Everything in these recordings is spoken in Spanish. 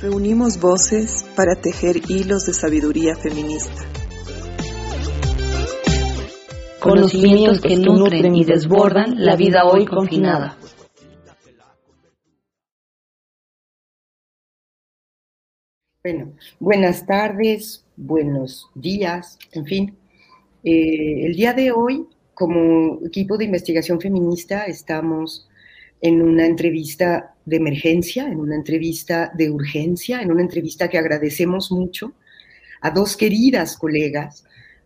Reunimos voces para tejer hilos de sabiduría feminista. Conocimientos que nutren y desbordan la vida hoy confinada. Bueno, buenas tardes, buenos días, en fin. Eh, el día de hoy, como equipo de investigación feminista, estamos en una entrevista de emergencia, en una entrevista de urgencia, en una entrevista que agradecemos mucho a dos queridas colegas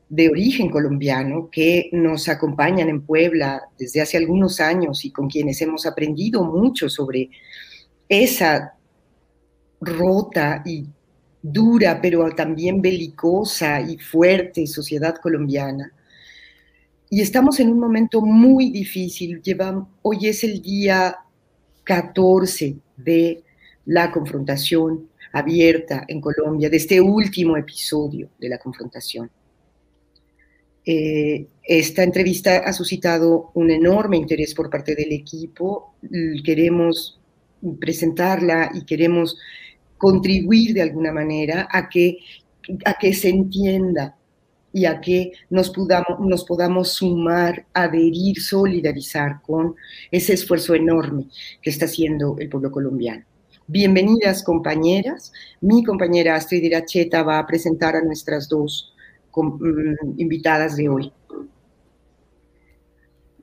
de origen colombiano que nos acompañan en Puebla desde hace algunos años y con quienes hemos aprendido mucho sobre esa rota y dura, pero también belicosa y fuerte sociedad colombiana. Y estamos en un momento muy difícil. hoy es el día 14 de la confrontación abierta en Colombia, de este último episodio de la confrontación. Eh, esta entrevista ha suscitado un enorme interés por parte del equipo. Queremos presentarla y queremos contribuir de alguna manera a que, a que se entienda y a que nos podamos, nos podamos sumar, adherir, solidarizar con ese esfuerzo enorme que está haciendo el pueblo colombiano. Bienvenidas compañeras. Mi compañera Astrid Iracheta va a presentar a nuestras dos mm, invitadas de hoy.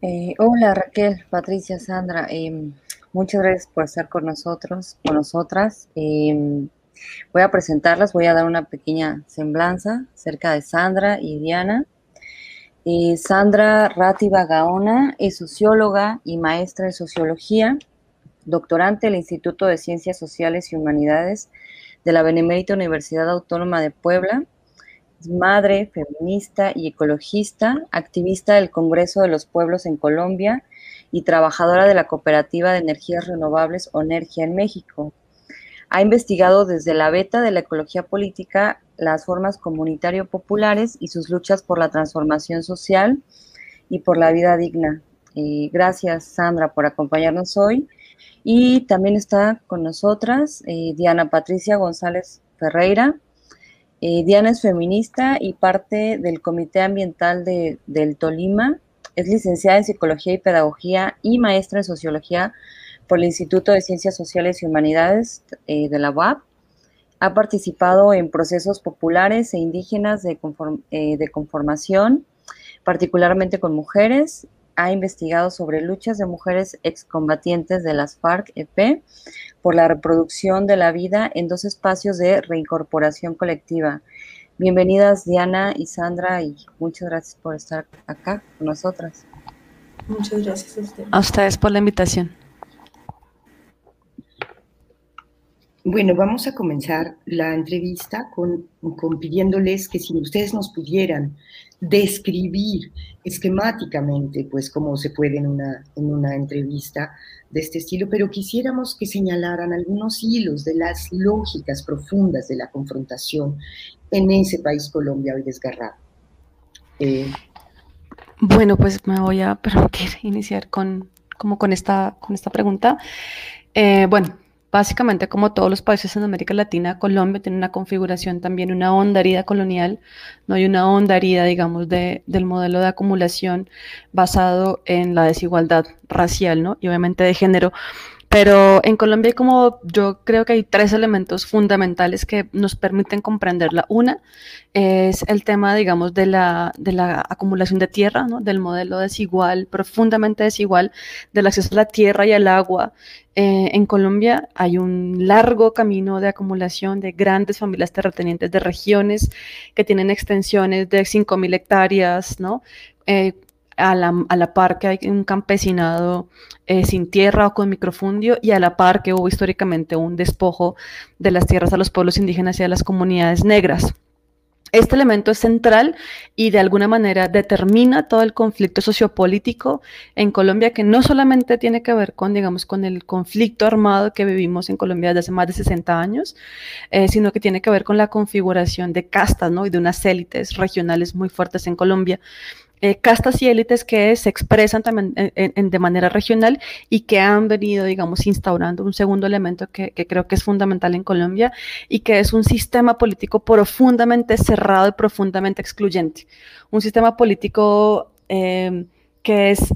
Eh, hola Raquel, Patricia, Sandra. Em, muchas gracias por estar con nosotros, con nosotras. Em, Voy a presentarlas, voy a dar una pequeña semblanza acerca de Sandra y Diana. Sandra Rátiva Gaona es socióloga y maestra en sociología, doctorante del Instituto de Ciencias Sociales y Humanidades de la Benemérita Universidad Autónoma de Puebla. Madre, feminista y ecologista, activista del Congreso de los Pueblos en Colombia y trabajadora de la Cooperativa de Energías Renovables ONERGIA en México. Ha investigado desde la beta de la ecología política las formas comunitario-populares y sus luchas por la transformación social y por la vida digna. Eh, gracias, Sandra, por acompañarnos hoy. Y también está con nosotras eh, Diana Patricia González Ferreira. Eh, Diana es feminista y parte del Comité Ambiental de, del Tolima. Es licenciada en Psicología y Pedagogía y maestra en Sociología por el Instituto de Ciencias Sociales y Humanidades eh, de la UAP. Ha participado en procesos populares e indígenas de, eh, de conformación, particularmente con mujeres. Ha investigado sobre luchas de mujeres excombatientes de las FARC-EP por la reproducción de la vida en dos espacios de reincorporación colectiva. Bienvenidas Diana y Sandra y muchas gracias por estar acá con nosotras. Muchas gracias a ustedes. A ustedes por la invitación. Bueno, vamos a comenzar la entrevista con, pidiéndoles que si ustedes nos pudieran describir esquemáticamente, pues cómo se puede en una, en una entrevista de este estilo, pero quisiéramos que señalaran algunos hilos de las lógicas profundas de la confrontación en ese país Colombia hoy desgarrado. Eh, bueno, pues me voy a permitir iniciar con, como con, esta, con esta pregunta. Eh, bueno, Básicamente, como todos los países en América Latina, Colombia tiene una configuración también, una onda colonial, no hay una onda digamos, de, del modelo de acumulación basado en la desigualdad racial, ¿no? Y obviamente de género, pero en Colombia como yo creo que hay tres elementos fundamentales que nos permiten comprenderla. Una es el tema, digamos, de la, de la acumulación de tierra, ¿no? del modelo desigual, profundamente desigual, del acceso a la tierra y al agua. Eh, en Colombia hay un largo camino de acumulación de grandes familias terratenientes de regiones que tienen extensiones de 5.000 hectáreas, ¿no? Eh, a la, par que hay un campesinado eh, sin tierra o con microfundio y a la par que hubo históricamente un despojo de las tierras a los pueblos indígenas y a las comunidades negras. Este elemento es central y de alguna manera determina todo el conflicto sociopolítico en Colombia, que no solamente tiene que ver con, digamos, con el conflicto armado que vivimos en Colombia desde hace más de 60 años, eh, sino que tiene que ver con la configuración de castas ¿no? y de unas élites regionales muy fuertes en Colombia. Eh, castas y élites que se expresan también de manera regional y que han venido, digamos, instaurando un segundo elemento que, creo que es fundamental en Colombia y que es un sistema político profundamente cerrado y profundamente excluyente. Un sistema político eh, que es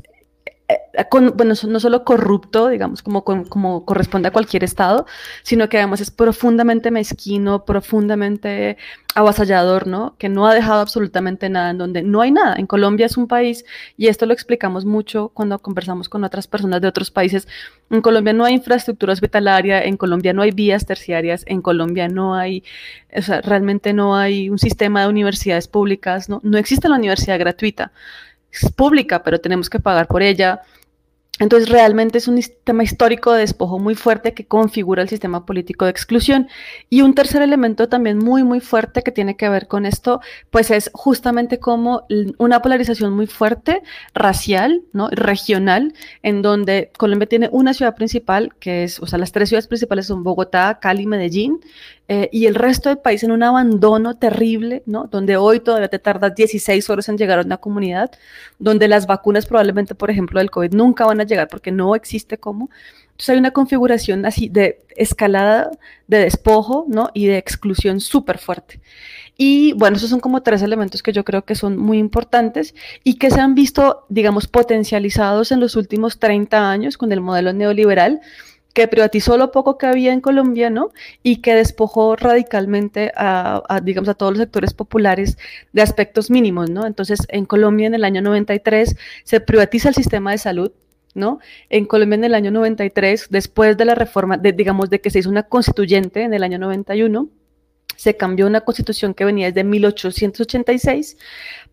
eh, bueno, no solo corrupto, digamos, como, como corresponde a cualquier Estado, sino que además es profundamente mezquino, profundamente avasallador, ¿no? Que no ha dejado absolutamente nada, en donde no hay nada. En Colombia es un país, y esto lo explicamos mucho cuando conversamos con otras personas de otros países, en Colombia no hay infraestructura hospitalaria, en Colombia no hay vías terciarias, en Colombia no hay, o sea, realmente no hay un sistema de universidades públicas, ¿no? No existe la universidad gratuita es pública, pero tenemos que pagar por ella. Entonces, realmente es un sistema histórico de despojo muy fuerte que configura el sistema político de exclusión. Y un tercer elemento también muy, muy fuerte que tiene que ver con esto, pues es justamente como una polarización muy fuerte, racial, ¿no? regional, en donde Colombia tiene una ciudad principal, que es, o sea, las tres ciudades principales son Bogotá, Cali, Medellín, eh, y el resto del país en un abandono terrible, ¿no? Donde hoy todavía te tardas 16 horas en llegar a una comunidad, donde las vacunas probablemente, por ejemplo, del COVID nunca van a llegar porque no existe cómo. Entonces hay una configuración así de escalada de despojo, ¿no? Y de exclusión súper fuerte. Y bueno, esos son como tres elementos que yo creo que son muy importantes y que se han visto, digamos, potencializados en los últimos 30 años con el modelo neoliberal, que privatizó lo poco que había en Colombia, ¿no? Y que despojó radicalmente a, digamos, a todos los sectores populares de aspectos mínimos, ¿no? Entonces, en Colombia en el año 93 se privatiza el sistema de salud, ¿no? En Colombia en el año 93, después de la reforma, de, digamos, de que se hizo una constituyente en el año 91, se cambió una constitución que venía desde 1886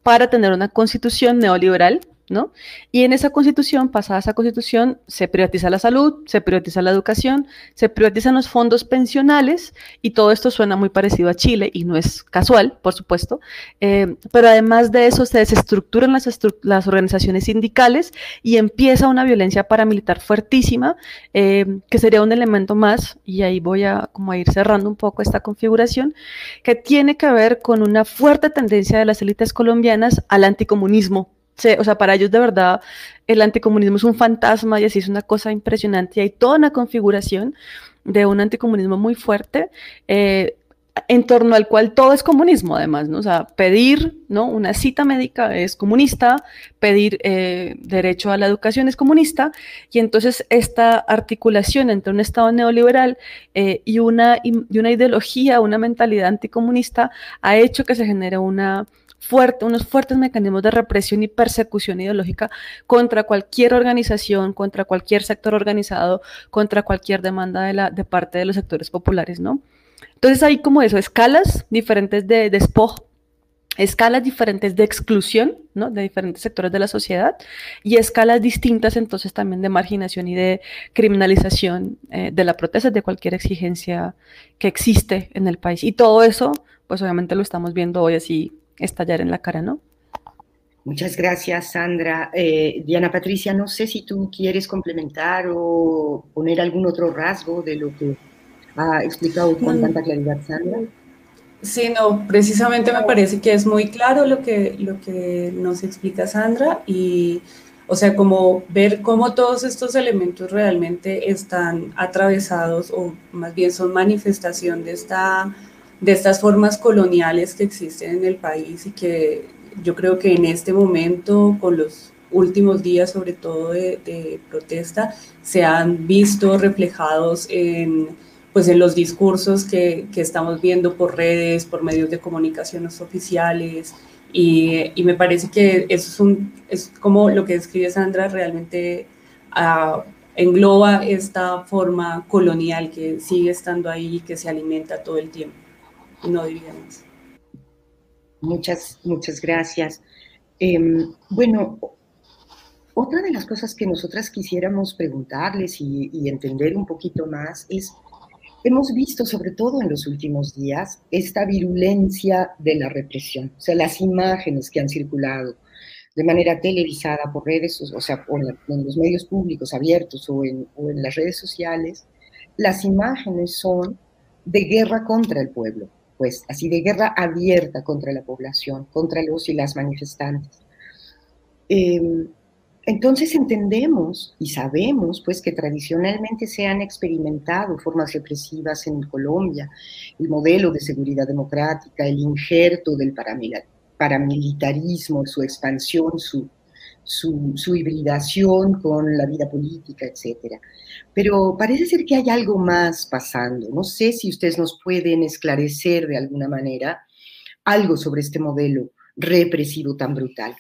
para tener una constitución neoliberal, ¿no? Y en esa constitución, pasada esa constitución, se privatiza la salud, se privatiza la educación, se privatizan los fondos pensionales y todo esto suena muy parecido a Chile y no es casual, por supuesto, eh, pero además de eso se desestructuran las, organizaciones sindicales y empieza una violencia paramilitar fuertísima, eh, que sería un elemento más, y ahí voy a, como a ir cerrando un poco esta configuración, que tiene que ver con una fuerte tendencia de las élites colombianas al anticomunismo o sea, para ellos de verdad el anticomunismo es un fantasma y así es una cosa impresionante. Y hay toda una configuración de un anticomunismo muy fuerte. Eh, en torno al cual todo es comunismo, además, ¿no? O sea, pedir, ¿no? Una cita médica es comunista, pedir eh, derecho a la educación es comunista, y entonces esta articulación entre un Estado neoliberal eh, y, una, y una ideología, una mentalidad anticomunista, ha hecho que se genere una, fuerte, unos fuertes mecanismos de represión y persecución ideológica contra cualquier organización, contra cualquier sector organizado, contra cualquier demanda de, la, de parte de los sectores populares, ¿no? Entonces hay como eso, escalas diferentes de despojo, escalas diferentes de exclusión, ¿no? De diferentes sectores de la sociedad y escalas distintas entonces también de marginación y de criminalización eh, de la protesta, de cualquier exigencia que existe en el país. Y todo eso, pues obviamente lo estamos viendo hoy así estallar en la cara, ¿no? Muchas gracias, Sandra. Eh, Diana Patricia, no sé si tú quieres complementar o poner algún otro rasgo de lo que ha explicado con tanta claridad Sandra. Sí, no, precisamente me parece que es muy claro lo que, lo que nos explica Sandra y, o sea, como ver cómo todos estos elementos realmente están atravesados o más bien son manifestación de esta de estas formas coloniales que existen en el país y que yo creo que en este momento, con los últimos días, sobre todo de, protesta, se han visto reflejados en, pues, en los discursos que, que, estamos viendo por redes, por medios de comunicación oficiales. Y, me parece que eso es, un, es como lo que describe Sandra, realmente uh, engloba esta forma colonial que sigue estando ahí y que se alimenta todo el tiempo no. Muchas, muchas gracias. Em, bueno, otra de las cosas que nosotras quisiéramos preguntarles y, entender un poquito más es, hemos visto sobre todo en los últimos días esta virulencia de la represión, o sea, las imágenes que han circulado de manera televisada por redes, o sea, en los medios públicos abiertos o en las redes sociales, las imágenes son de guerra contra el pueblo, pues así de guerra abierta contra la población, contra los y las manifestantes. Em, entonces entendemos y sabemos pues que tradicionalmente se han experimentado formas represivas en Colombia, el modelo de seguridad democrática, el injerto del paramilitarismo, su expansión, su, su, hibridación con la vida política, etc. Pero parece ser que hay algo más pasando. No sé si ustedes nos pueden esclarecer de alguna manera algo sobre este modelo represivo tan brutal.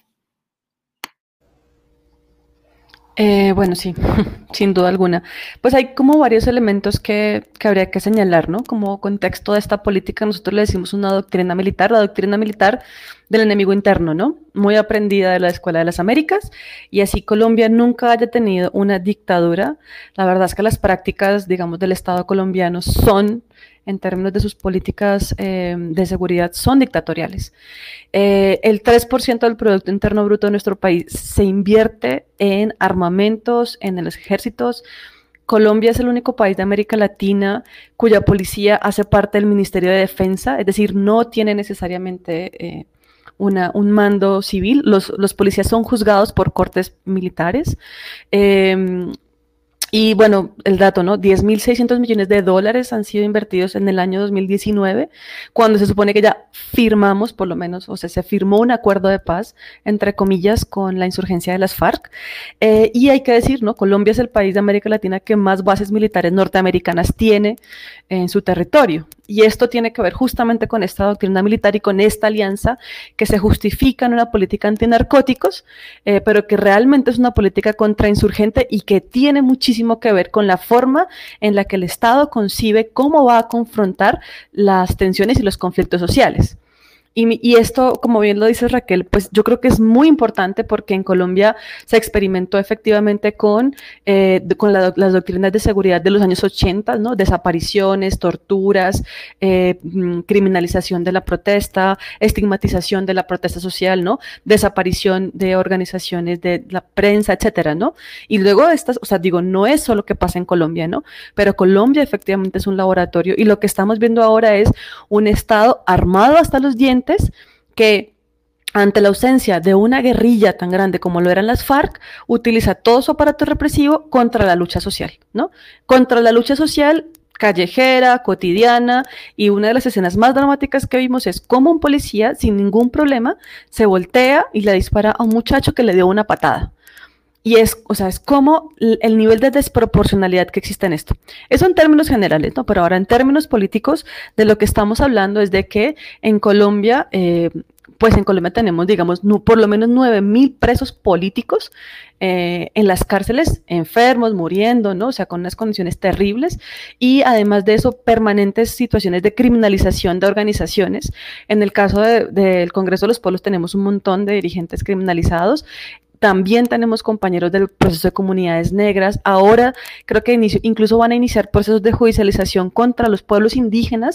Eh, bueno, sí, sin duda alguna. Pues hay como varios elementos que, que, habría que señalar, ¿no? Como contexto de esta política, nosotros le decimos una doctrina militar, la doctrina militar del enemigo interno, ¿no? Muy aprendida de la Escuela de las Américas, y así Colombia nunca haya tenido una dictadura. La verdad es que las prácticas, digamos, del Estado colombiano son en términos de sus políticas eh, de seguridad son dictatoriales. Eh, el 3% del Producto Interno Bruto de nuestro país se invierte en armamentos, en los ejércitos. Colombia es el único país de América Latina cuya policía hace parte del Ministerio de Defensa, es decir, no tiene necesariamente eh, una, un mando civil. Los, los, policías son juzgados por cortes militares. Y bueno, el dato, ¿no? 10.600 millones de dólares han sido invertidos en el año 2019, cuando se supone que ya firmamos, por lo menos, o sea, se firmó un acuerdo de paz, entre comillas, con la insurgencia de las FARC. Eh, y hay que decir, ¿no? Colombia es el país de América Latina que más bases militares norteamericanas tiene en su territorio. Y esto tiene que ver justamente con esta doctrina militar y con esta alianza que se justifica en una política antinarcóticos, eh, pero que realmente es una política contrainsurgente y que tiene muchísimo que ver con la forma en la que el Estado concibe cómo va a confrontar las tensiones y los conflictos sociales. Y, esto, como bien lo dice Raquel, pues yo creo que es muy importante porque en Colombia se experimentó efectivamente con, eh, con las doctrinas de seguridad de los años 80, ¿no? Desapariciones, torturas, eh, mm, criminalización de la protesta, estigmatización de la protesta social, ¿no? Desaparición de organizaciones de la prensa, etcétera, ¿no? Y luego estas, o sea, digo, no es solo que pasa en Colombia, ¿no? Pero Colombia efectivamente es un laboratorio y lo que estamos viendo ahora es un Estado armado hasta los dientes que ante la ausencia de una guerrilla tan grande como lo eran las FARC, utiliza todo su aparato represivo contra la lucha social, ¿no? Contra la lucha social callejera, cotidiana, y una de las escenas más dramáticas que vimos es cómo un policía, sin ningún problema, se voltea y le dispara a un muchacho que le dio una patada. Y es, o sea, es como el nivel de desproporcionalidad que existe en esto. Eso en términos generales, ¿no? Pero ahora en términos políticos, de lo que estamos hablando es de que en Colombia, eh, pues en Colombia tenemos, digamos, por lo menos 9.000 presos políticos eh, en las cárceles, enfermos, muriendo, ¿no? O sea, con unas condiciones terribles. Y además de eso, permanentes situaciones de criminalización de organizaciones. En el caso del Congreso de los Pueblos tenemos un montón de dirigentes criminalizados. También tenemos compañeros del proceso de comunidades negras. Ahora creo que incluso van a iniciar procesos de judicialización contra los pueblos indígenas,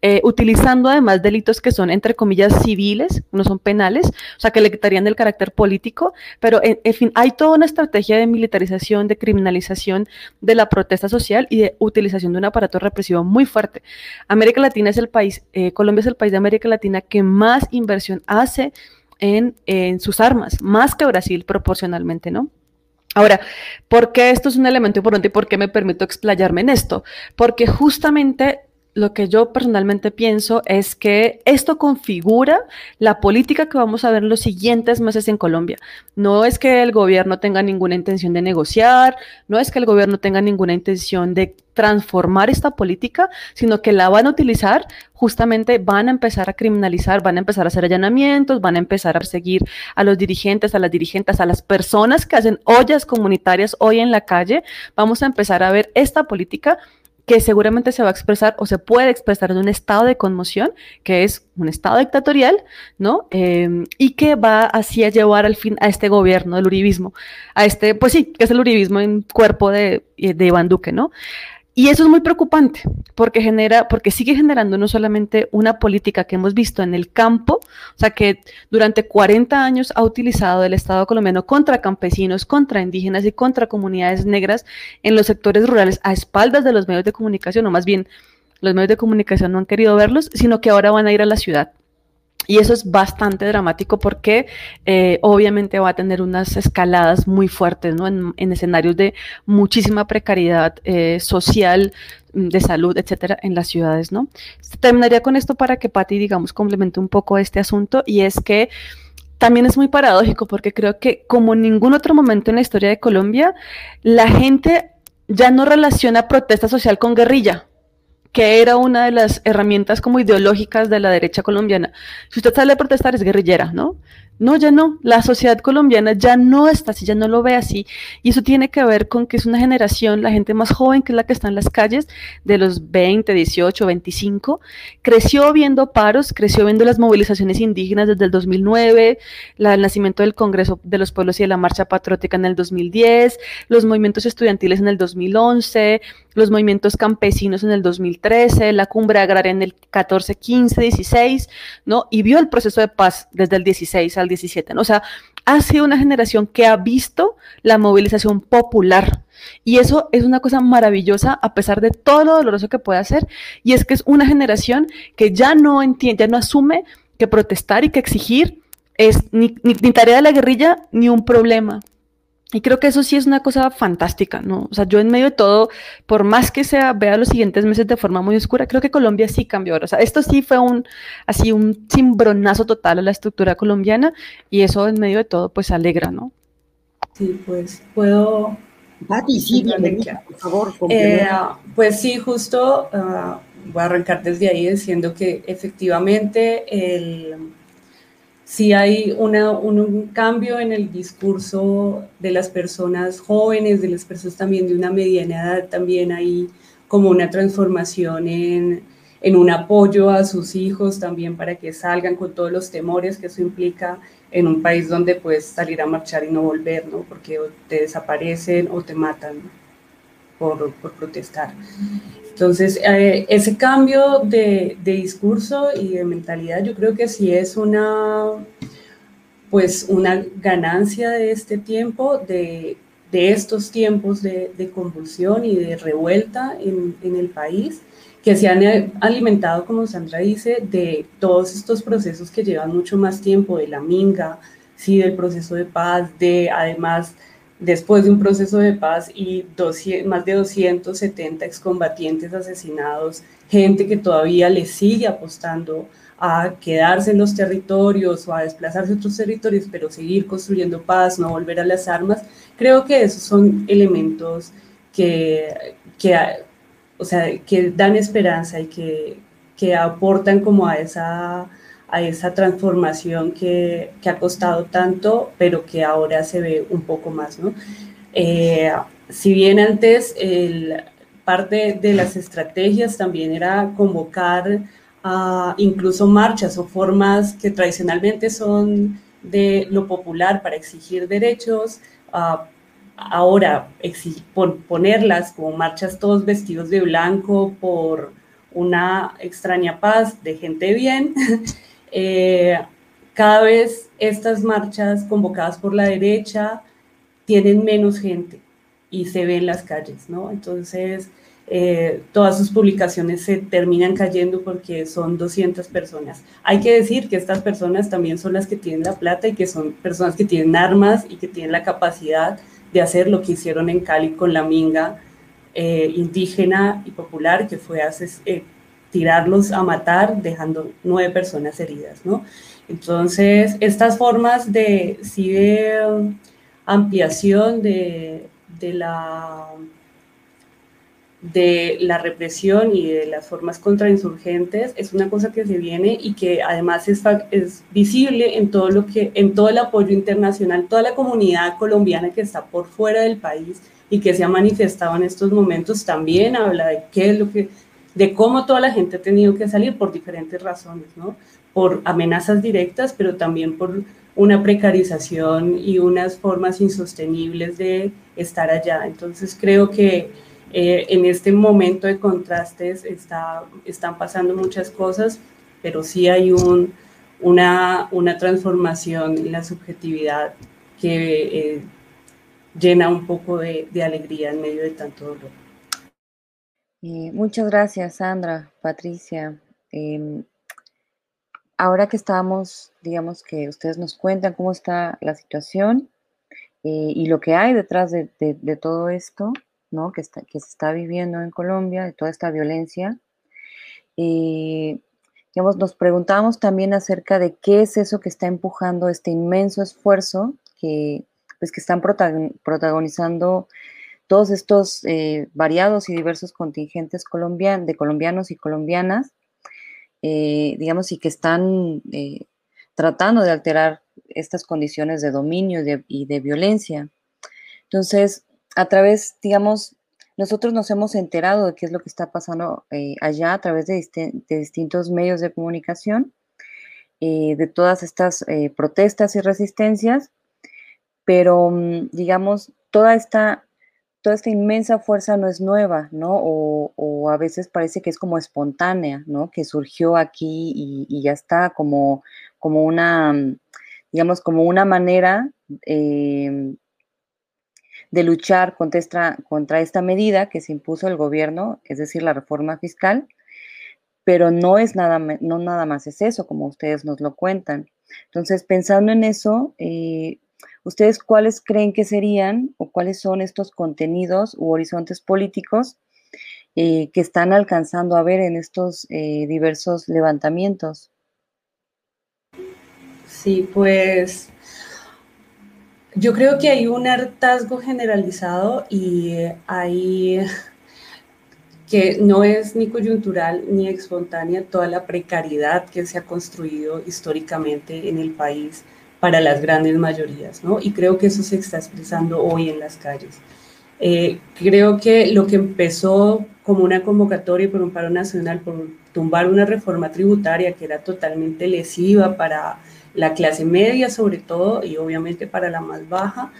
eh, utilizando además delitos que son, entre comillas, civiles, no son penales, o sea, que le quitarían el carácter político, pero en, fin, hay toda una estrategia de militarización, de criminalización de la protesta social y de utilización de un aparato represivo muy fuerte. América Latina es el país, eh, Colombia es el país de América Latina que más inversión hace en, sus armas, más que Brasil proporcionalmente, ¿no? Ahora, ¿por qué esto es un elemento importante y por qué me permito explayarme en esto? Porque justamente lo que yo personalmente pienso es que esto configura la política que vamos a ver en los siguientes meses en Colombia. No es que el gobierno tenga ninguna intención de negociar, no es que el gobierno tenga ninguna intención de transformar esta política, sino que la van a utilizar, justamente van a empezar a criminalizar, van a empezar a hacer allanamientos, van a empezar a seguir a los dirigentes, a las dirigentes, a las personas que hacen ollas comunitarias hoy en la calle. Vamos a empezar a ver esta política que seguramente se va a expresar o se puede expresar en un estado de conmoción, que es un estado dictatorial, ¿no? Em, y que va así a llevar al fin a este gobierno del uribismo, a este, pues sí, que es el uribismo en cuerpo de, de Iván Duque, ¿no? Y eso es muy preocupante porque genera, porque sigue generando no solamente una política que hemos visto en el campo, o sea que durante 40 años ha utilizado el Estado colombiano contra campesinos, contra indígenas y contra comunidades negras en los sectores rurales a espaldas de los medios de comunicación, o más bien los medios de comunicación no han querido verlos, sino que ahora van a ir a la ciudad. Y eso es bastante dramático porque eh, obviamente va a tener unas escaladas muy fuertes ¿no? en, escenarios de muchísima precariedad eh, social, mm, de salud, etcétera, en las ciudades. ¿no? Terminaría con esto para que Patti, digamos, complemente un poco este asunto y es que también es muy paradójico porque creo que como en ningún otro momento en la historia de Colombia, la gente ya no relaciona protesta social con guerrilla que era una de las herramientas como ideológicas de la derecha colombiana. Si usted sale a protestar es guerrillera, ¿no? No, ya no. La sociedad colombiana ya no está así, ya no lo ve así. Y eso tiene que ver con que es una generación, la gente más joven, que es la que está en las calles, de los 20, 18, 25, creció viendo paros, creció viendo las movilizaciones indígenas desde el 2009, el nacimiento del Congreso de los Pueblos y de la Marcha Patriótica en el 2010, los movimientos estudiantiles en el 2011, los movimientos campesinos en el 2013, la cumbre agraria en el 14, 15, 16, ¿no? Y vio el proceso de paz desde el 16 al 17, ¿no? O sea, ha sido una generación que ha visto la movilización popular. Y eso es una cosa maravillosa a pesar de todo lo doloroso que puede hacer. Y es que es una generación que ya no entiende, ya no asume que protestar y que exigir es ni tarea de la guerrilla ni un problema. Y creo que eso sí es una cosa fantástica, ¿no? O sea, yo en medio de todo, por más que sea, vea los siguientes meses de forma muy oscura, creo que Colombia sí cambió. O sea, esto sí fue un, así, un cimbronazo total a la estructura colombiana y eso en medio de todo, pues alegra, ¿no? Sí, pues puedo... Pati, sí, bienvenida, por favor. Eh, pues sí, justo ah, voy a arrancar desde ahí diciendo que efectivamente el si hay un cambio en el discurso de las personas jóvenes, de las personas también de una mediana edad, también hay como una transformación en, en un apoyo a sus hijos también para que salgan con todos los temores que eso implica en un país donde puedes salir a marchar y no volver, ¿no? Porque te desaparecen o te matan por, por protestar. Entonces, eh, ese cambio de, discurso y de mentalidad, yo creo que sí es una, pues, una ganancia de este tiempo, de, estos tiempos de, convulsión y de revuelta en, el país, que se han alimentado, como Sandra dice, de todos estos procesos que llevan mucho más tiempo, de la minga, sí, del proceso de paz, de además después de un proceso de paz y más de 270 excombatientes asesinados, gente que todavía le sigue apostando a quedarse en los territorios o a desplazarse a otros territorios, pero seguir construyendo paz, no volver a las armas, creo que esos son elementos que, que, o sea, que dan esperanza y que, que aportan como a esa a esa transformación que, que, ha costado tanto, pero que ahora se ve un poco más, ¿no? Eh, si bien antes el, parte de las estrategias también era convocar a incluso marchas o formas que tradicionalmente son de lo popular para exigir derechos, ahora ponerlas como marchas todos vestidos de blanco por una extraña paz de gente bien, Eh, cada vez estas marchas convocadas por la derecha tienen menos gente y se ven en las calles, ¿no? Entonces, eh, todas sus publicaciones se terminan cayendo porque son 200 personas. Hay que decir que estas personas también son las que tienen la plata y que son personas que tienen armas y que tienen la capacidad de hacer lo que hicieron en Cali con la minga eh, indígena y popular, que fue hace, tirarlos a matar, dejando nueve personas heridas, ¿no? Entonces, estas formas de, sí, de um, ampliación de, de, la, de la represión y de las formas contrainsurgentes es una cosa que se viene y que además es, es, visible en todo lo que en todo el apoyo internacional, toda la comunidad colombiana que está por fuera del país y que se ha manifestado en estos momentos también habla de qué es lo que de cómo toda la gente ha tenido que salir por diferentes razones, ¿no? Por amenazas directas, pero también por una precarización y unas formas insostenibles de estar allá. Entonces creo que eh, en este momento de contrastes está, están pasando muchas cosas, pero sí hay un, una, una transformación en la subjetividad que eh, llena un poco de, de, alegría en medio de tanto dolor. Eh, muchas gracias, Sandra, Patricia. Em, ahora que estamos, digamos que ustedes nos cuentan cómo está la situación y lo que hay detrás de, todo esto, está, que se está viviendo en Colombia, de toda esta violencia. Y, digamos, nos preguntamos también acerca de qué es eso que está empujando este inmenso esfuerzo que, pues, que están protagonizando todos estos eh, variados y diversos contingentes colombian, de colombianos y colombianas, eh, digamos, y que están eh, tratando de alterar estas condiciones de dominio y de, violencia. Entonces, a través, digamos, nosotros nos hemos enterado de qué es lo que está pasando allá a través de, distintos medios de comunicación, de todas estas protestas y resistencias, pero mm, digamos, toda esta, toda esta inmensa fuerza no es nueva, ¿no? O, a veces parece que es como espontánea, ¿no? Que surgió aquí y, ya está como, como una, mm, digamos, como una manera de luchar contra esta, contra esta medida que se impuso el gobierno, es decir, la reforma fiscal, pero no es nada, no nada más es eso, como ustedes nos lo cuentan. Entonces, pensando en eso, eh, ¿ustedes cuáles creen que serían o cuáles son estos contenidos u horizontes políticos eh, que están alcanzando a ver en estos eh, diversos levantamientos? Sí, pues yo creo que hay un hartazgo generalizado y hay que no es ni coyuntural ni espontánea toda la precariedad que se ha construido históricamente en el país para las grandes mayorías, ¿no? Y creo que eso se está expresando hoy en las calles. Eh, creo que lo que empezó como una convocatoria por un paro nacional, por tumbar una reforma tributaria que era totalmente lesiva para la clase media sobre todo y obviamente para la más baja,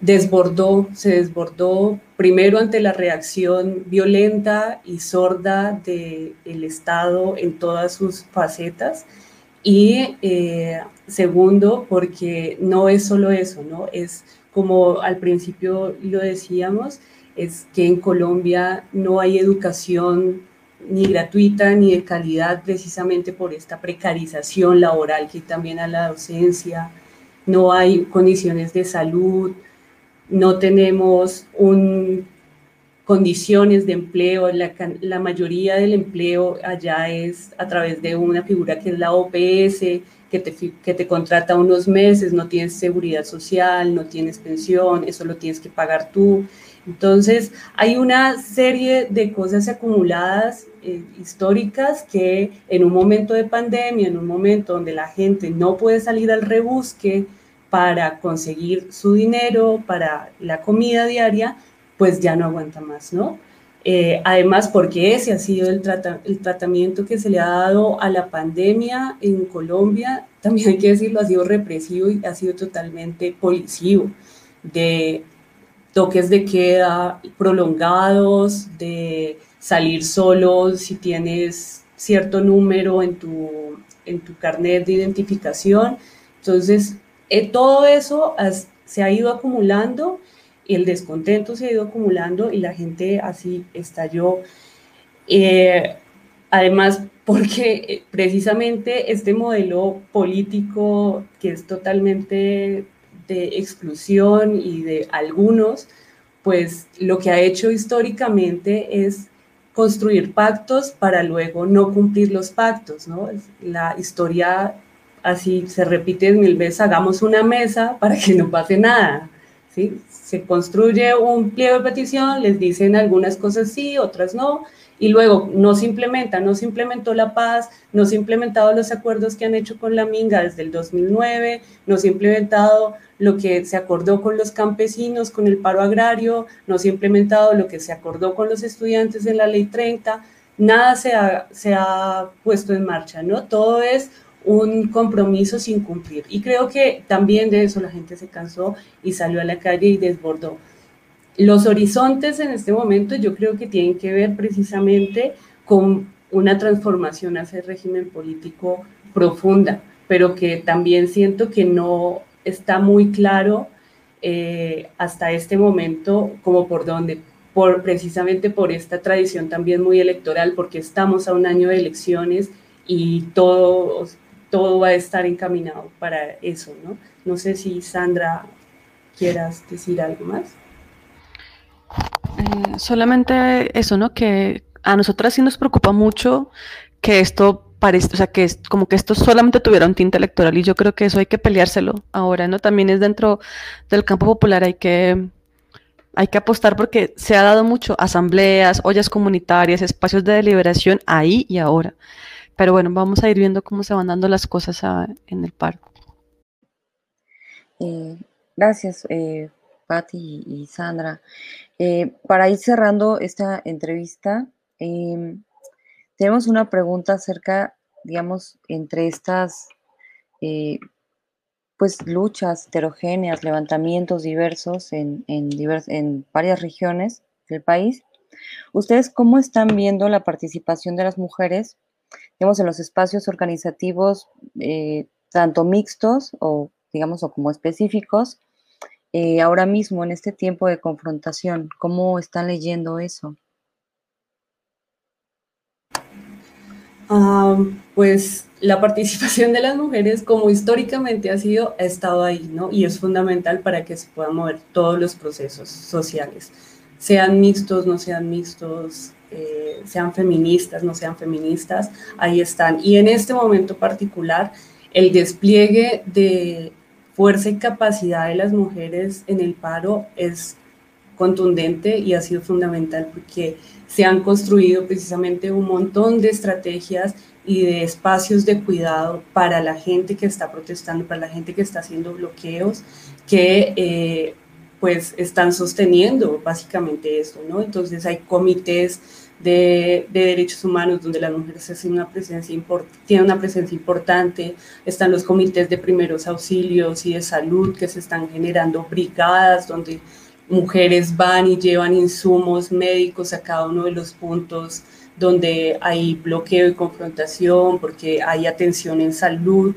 desbordó, se desbordó primero ante la reacción violenta y sorda del Estado en todas sus facetas y eh, segundo porque no es solo eso, ¿no? Es como al principio lo decíamos, es que en Colombia no hay educación ni gratuita ni de calidad precisamente por esta precarización laboral que también a la docencia, no hay condiciones de salud, no tenemos un, condiciones de empleo, la, la, mayoría del empleo allá es a través de una figura que es la OPS, que te, que te contrata unos meses, no tienes seguridad social, no tienes pensión, eso lo tienes que pagar tú. Entonces, hay una serie de cosas acumuladas eh, históricas que en un momento de pandemia, en un momento donde la gente no puede salir al rebusque para conseguir su dinero, para la comida diaria, pues ya no aguanta más, ¿no? Eh, además, porque ese ha sido el, tratamiento que se le ha dado a la pandemia en Colombia, también hay que decirlo, ha sido represivo y ha sido totalmente policivo, de toques de queda prolongados, de salir solo si tienes cierto número en tu, en tu carnet de identificación. Entonces, eh, todo eso se ha ido acumulando, el descontento se ha ido acumulando y la gente así estalló. Eh, además, porque eh, precisamente este modelo político que es totalmente de exclusión y de algunos, pues lo que ha hecho históricamente es construir pactos para luego no cumplir los pactos, ¿no? La historia así se repite mil veces, hagamos una mesa para que no pase nada, Se construye un pliego de petición, les dicen algunas cosas sí, otras no, y luego no se implementa, no se implementó la paz, no se han los acuerdos que han hecho con la Minga desde el 2009, no se ha implementado lo que se acordó con los campesinos, con el paro agrario, no se ha implementado lo que se acordó con los estudiantes en la ley 30, nada se ha, se ha puesto en marcha, ¿no? Todo es un compromiso sin cumplir. Y creo que también de eso la gente se cansó y salió a la calle y desbordó. Los horizontes en este momento yo creo que tienen que ver precisamente con una transformación hacia el régimen político profunda, pero que también siento que no está muy claro eh, hasta este momento como por dónde, por, precisamente por esta tradición también muy electoral, porque estamos a un año de elecciones y todo, todo va a estar encaminado para eso, ¿no? No sé si Sandra quieras decir algo más. Eh, solamente eso, ¿no? Que a nosotras sí nos preocupa mucho que esto parezca, o sea, que es como que esto solamente tuviera un tinte electoral y yo creo que eso hay que peleárselo ahora, ¿no? También es dentro del campo popular, hay que, hay que apostar porque se ha dado mucho, asambleas, ollas comunitarias, espacios de deliberación ahí y ahora. Pero bueno, vamos a ir viendo cómo se van dando las cosas en el paro. Eh, gracias, eh, Patti y Sandra. Eh, para ir cerrando esta entrevista, em, tenemos una pregunta acerca, digamos, entre estas eh, pues luchas heterogéneas, levantamientos diversos en, varias regiones del país. ¿Ustedes cómo están viendo la participación de las mujeres, digamos, en los espacios organizativos, eh, tanto mixtos o, digamos, o como específicos, eh, ahora mismo en este tiempo de confrontación? ¿Cómo están leyendo eso? Ah, pues la participación de las mujeres, como históricamente ha sido, ha estado ahí, ¿no? Y es fundamental para que se puedan mover todos los procesos sociales, sean mixtos, no sean mixtos, eh, sean feministas, no sean feministas, ahí están. Y en este momento particular, el despliegue de fuerza y capacidad de las mujeres en el paro es contundente y ha sido fundamental porque se han construido precisamente un montón de estrategias y de espacios de cuidado para la gente que está protestando, para la gente que está haciendo bloqueos, que eh, pues están sosteniendo básicamente esto, ¿no? Entonces hay comités de, derechos humanos donde las mujeres hacen una presencia tienen una presencia importante, están los comités de primeros auxilios y de salud que se están generando brigadas donde mujeres van y llevan insumos médicos a cada uno de los puntos donde hay bloqueo y confrontación, porque hay atención en salud,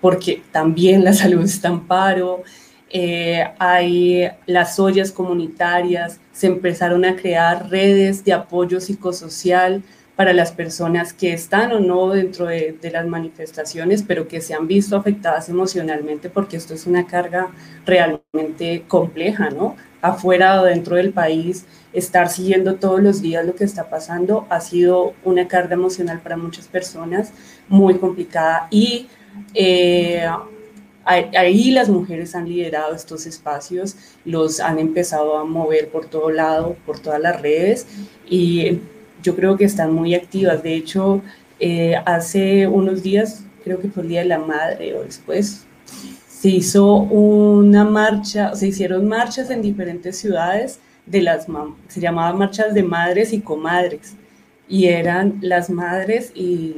porque también la salud está en paro, eh, hay las ollas comunitarias, se empezaron a crear redes de apoyo psicosocial para las personas que están o no dentro de, las manifestaciones, pero que se han visto afectadas emocionalmente porque esto es una carga realmente compleja, ¿no? Afuera o dentro del país, estar siguiendo todos los días lo que está pasando ha sido una carga emocional para muchas personas muy complicada y eh, ahí las mujeres han liderado estos espacios, los han empezado a mover por todo lado, por todas las redes y yo creo que están muy activas. De hecho, eh, hace unos días, creo que fue el Día de la Madre o después, se hizo una marcha, se hicieron marchas en diferentes ciudades de las, se llamaban marchas de madres y comadres, y eran las madres y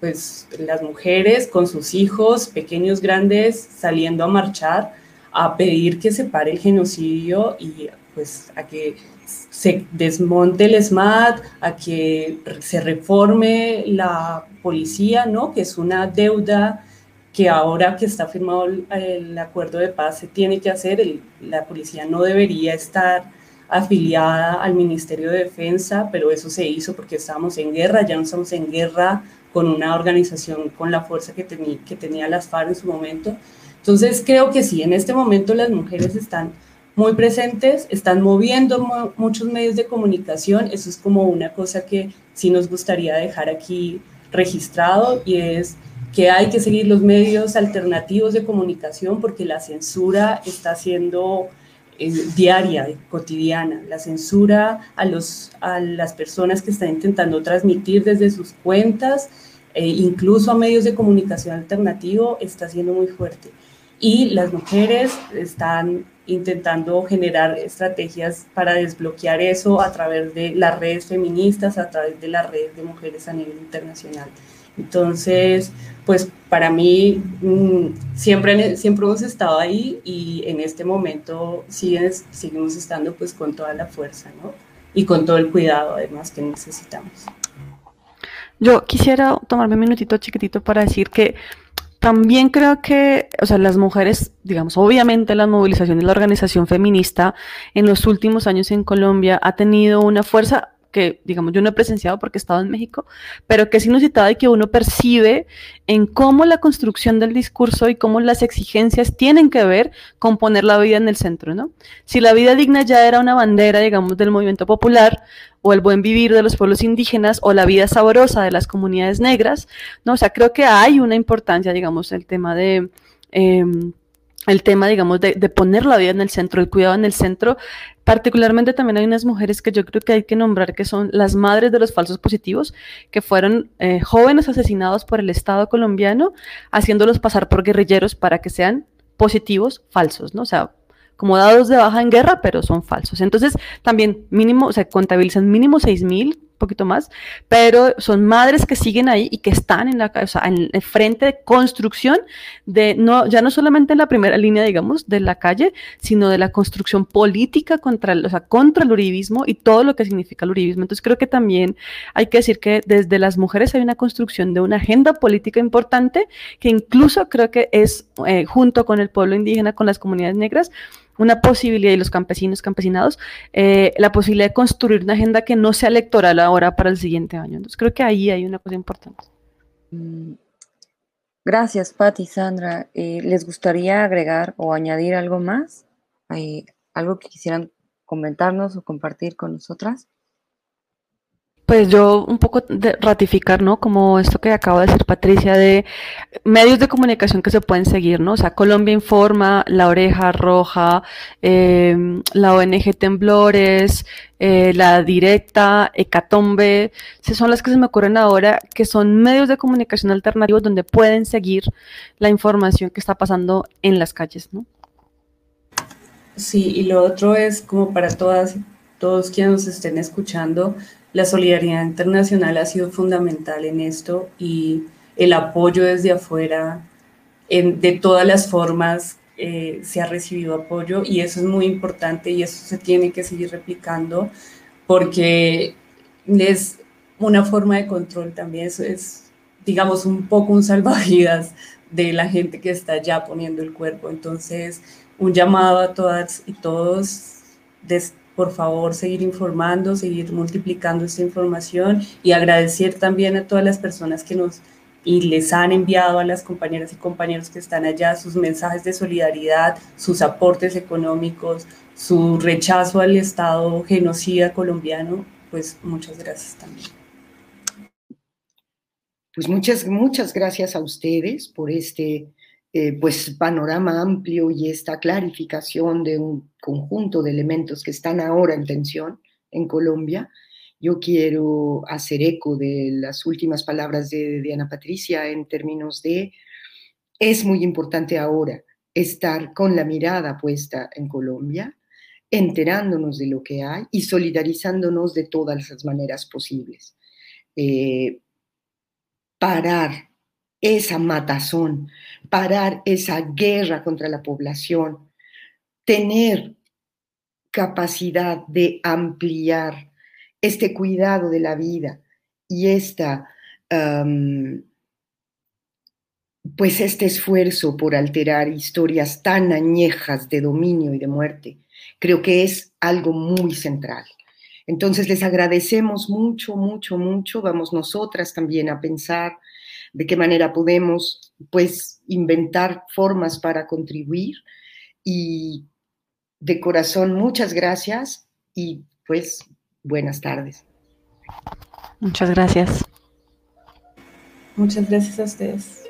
pues las mujeres con sus hijos, pequeños, grandes, saliendo a marchar a pedir que se pare el genocidio y pues a que se desmonte el SMAT, a que se reforme la policía, ¿no? Que es una deuda que ahora que está firmado el, acuerdo de paz se tiene que hacer. la policía no debería estar afiliada al Ministerio de Defensa, pero eso se hizo porque estábamos en guerra, ya no estamos en guerra con una organización con la fuerza que, tenía, las FARC en su momento. Entonces creo que sí, en este momento las mujeres están muy presentes, están moviendo muchos medios de comunicación, eso es como una cosa que sí nos gustaría dejar aquí registrado y es que hay que seguir los medios alternativos de comunicación porque la censura está siendo eh, diaria, cotidiana, la censura a, los, a las personas que están intentando transmitir desde sus cuentas, e incluso a medios de comunicación alternativo, está siendo muy fuerte. Y las mujeres están intentando generar estrategias para desbloquear eso a través de las redes feministas, a través de las redes de mujeres a nivel internacional. Entonces, pues para mí mm, siempre, siempre hemos estado ahí y en este momento siguen, seguimos estando pues con toda la fuerza, ¿no? Y con todo el cuidado además que necesitamos. Yo quisiera tomarme un minutito chiquitito para decir que también creo que, o sea, las mujeres, digamos, obviamente la movilización y la organización feminista en los últimos años en Colombia ha tenido una fuerza que, digamos, yo no he presenciado porque he estado en México, pero que es inusitada y que uno percibe en cómo la construcción del discurso y cómo las exigencias tienen que ver con poner la vida en el centro, ¿no? Si la vida digna ya era una bandera, digamos, del movimiento popular, o el buen vivir de los pueblos indígenas, o la vida sabrosa de las comunidades negras, ¿no? O sea, creo que hay una importancia, digamos, el tema de... Em, el tema, digamos, de, poner la vida en el centro, el cuidado en el centro. Particularmente también hay unas mujeres que yo creo que hay que nombrar que son las madres de los falsos positivos, que fueron eh, jóvenes asesinados por el Estado colombiano, haciéndolos pasar por guerrilleros para que sean positivos falsos, ¿no? O sea, como dados de baja en guerra, pero son falsos. Entonces, también mínimo, o sea, contabilizan mínimo 6 mil poquito más, pero son madres que siguen ahí y que están en la o sea, en el frente de construcción de no ya no solamente en la primera línea, digamos, de la calle, sino de la construcción política contra o sea, contra el uribismo y todo lo que significa el uribismo. Entonces creo que también hay que decir que desde las mujeres hay una construcción de una agenda política importante que incluso creo que es eh, junto con el pueblo indígena, con las comunidades negras, una posibilidad, y los campesinos, campesinados, eh, la posibilidad de construir una agenda que no sea electoral ahora para el siguiente año. Entonces creo que ahí hay una cosa importante. Mm, gracias, Patti, Sandra. Eh, ¿Les gustaría agregar o añadir algo más? ¿Hay ¿Algo que quisieran comentarnos o compartir con nosotras? Pues yo un poco de ratificar, ¿no? Como esto que acaba de decir Patricia, de medios de comunicación que se pueden seguir, ¿no? O sea, Colombia Informa, La Oreja Roja, em, la ONG Temblores, eh, La Directa, Hecatombe, son las que se me ocurren ahora, que son medios de comunicación alternativos donde pueden seguir la información que está pasando en las calles, ¿no? Sí, y lo otro es como para todas, todos quienes nos estén escuchando, la solidaridad internacional ha sido fundamental en esto y el apoyo desde afuera, de todas las formas, eh, se ha recibido apoyo y eso es muy importante y eso se tiene que seguir replicando porque es una forma de control también, eso es, digamos, un poco un salvavidas de la gente que está ya poniendo el cuerpo. Entonces, un llamado a todas y todos por favor seguir informando, seguir multiplicando esta información y agradecer también a todas las personas que nos y les han enviado a las compañeras y compañeros que están allá sus mensajes de solidaridad, sus aportes económicos, su rechazo al Estado genocida colombiano, pues muchas gracias también. Pues muchas, muchas gracias a ustedes por este eh, pues panorama amplio y esta clarificación de un conjunto de elementos que están ahora en tensión en Colombia. Yo quiero hacer eco de las últimas palabras de Diana Patricia en términos de, es muy importante ahora estar con la mirada puesta en Colombia, enterándonos de lo que hay y solidarizándonos de todas las maneras posibles. Eh, parar esa matazón, parar esa guerra contra la población, tener capacidad de ampliar este cuidado de la vida y esta, pues este esfuerzo por alterar historias tan añejas de dominio y de muerte, creo que es algo muy central. Entonces les agradecemos mucho, mucho, mucho. Vamos nosotras también a pensar de qué manera podemos pues inventar formas para contribuir y de corazón muchas gracias y pues buenas tardes. Muchas gracias. Muchas gracias a ustedes.